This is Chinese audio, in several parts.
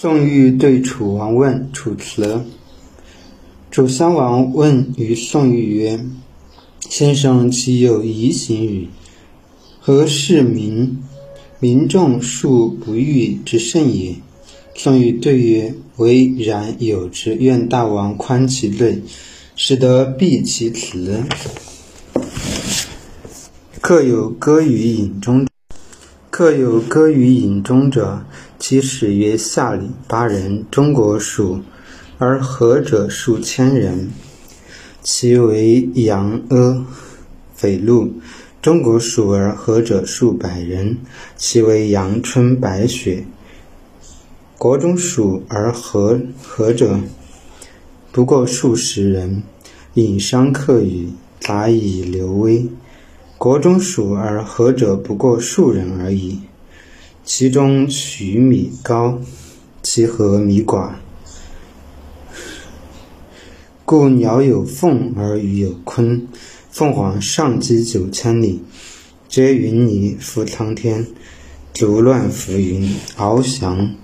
宋玉对楚王问，楚辞。楚襄王问于宋玉曰：“先生岂有疑行与？何事民民众数不欲之甚也？”宋玉对曰：“唯然有之。愿大王宽其罪，使得避其辞。”客有歌于饮中。客有歌于饮中者，其始曰下里巴人，中国属，而合者数千人。其为阳阿，匪禄，中国属而合者数百人。其为阳春白雪，国中属而合合者不过数十人。饮商客语，杂以流微。国中属而合者不过数人而已，其中取米高，其和米寡。故鸟有凤而鱼有鲲，凤凰上击九千里，皆云泥覆苍天，逐乱浮云，翱翔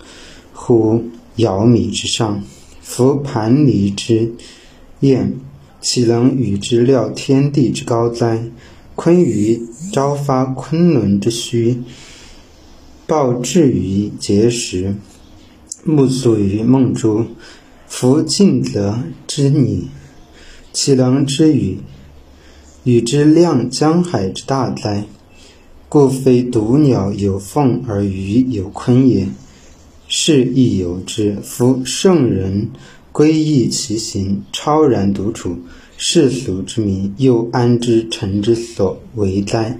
乎杳米之上。夫盘离之雁，岂能与之料天地之高哉？鲲鱼朝发昆仑之虚，抱至于碣石，目宿于梦珠。夫尽则之拟，岂能之与？与之量江海之大哉？故非独鸟有凤而鱼有鲲也。是亦有之。夫圣人归意其行，超然独处。世俗之民，又安知臣之所为哉？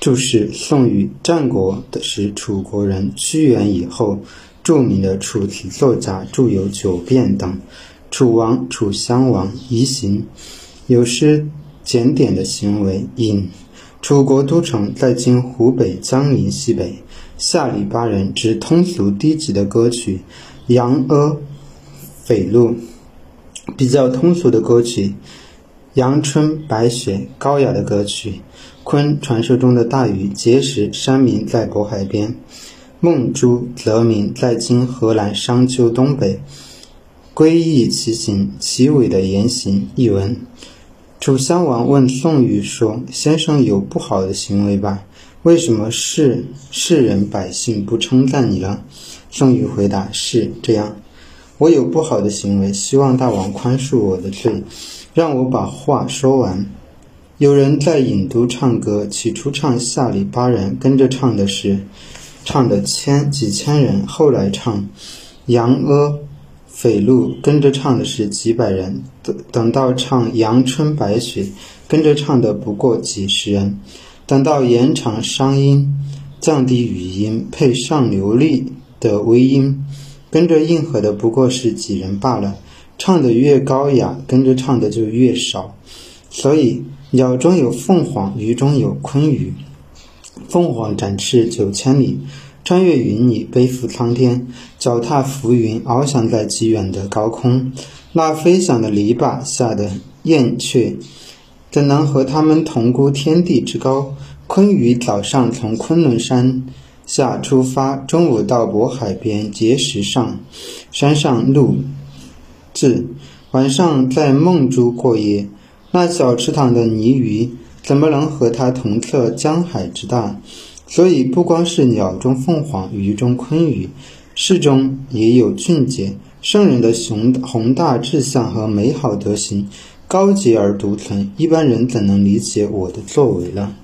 注释：宋与，战国的是楚国人，屈原以后著名的楚辞作家，著有《九变》等。楚王、楚襄王夷行，有失检点的行为。引楚国都城在今湖北江陵西北，下里巴人之通俗低级的歌曲，扬阿匪路。比较通俗的歌曲，《阳春白雪》高雅的歌曲，鲲传说中的大禹碣石山民在渤海边，梦珠则名在今河南商丘东北。归意其行，其伟的言行。译文：楚襄王问宋玉说：“先生有不好的行为吧？为什么世世人百姓不称赞你了？”宋玉回答：“是这样。”我有不好的行为，希望大王宽恕我的罪，让我把话说完。有人在引都唱歌，起初唱下里巴人，跟着唱的是唱的千几千人；后来唱扬阿匪禄，跟着唱的是几百人；等等到唱阳春白雪，跟着唱的不过几十人；等到延长商音，降低语音，配上流利的微音。跟着应和的不过是几人罢了，唱得越高雅，跟着唱的就越少。所以，鸟中有凤凰，鱼中有鲲鱼。凤凰展翅九千里，穿越云里，背负苍天，脚踏浮云，翱翔在极远的高空。那飞翔的篱笆下的燕雀，怎能和它们同估天地之高？鲲鱼早上从昆仑山。下出发，中午到渤海边碣石上，山上路至，晚上在梦中过夜。那小池塘的泥鱼，怎么能和它同测江海之大？所以，不光是鸟中凤凰，鱼中鲲鱼，事中也有俊杰。圣人的雄宏大志向和美好德行，高洁而独存，一般人怎能理解我的作为呢？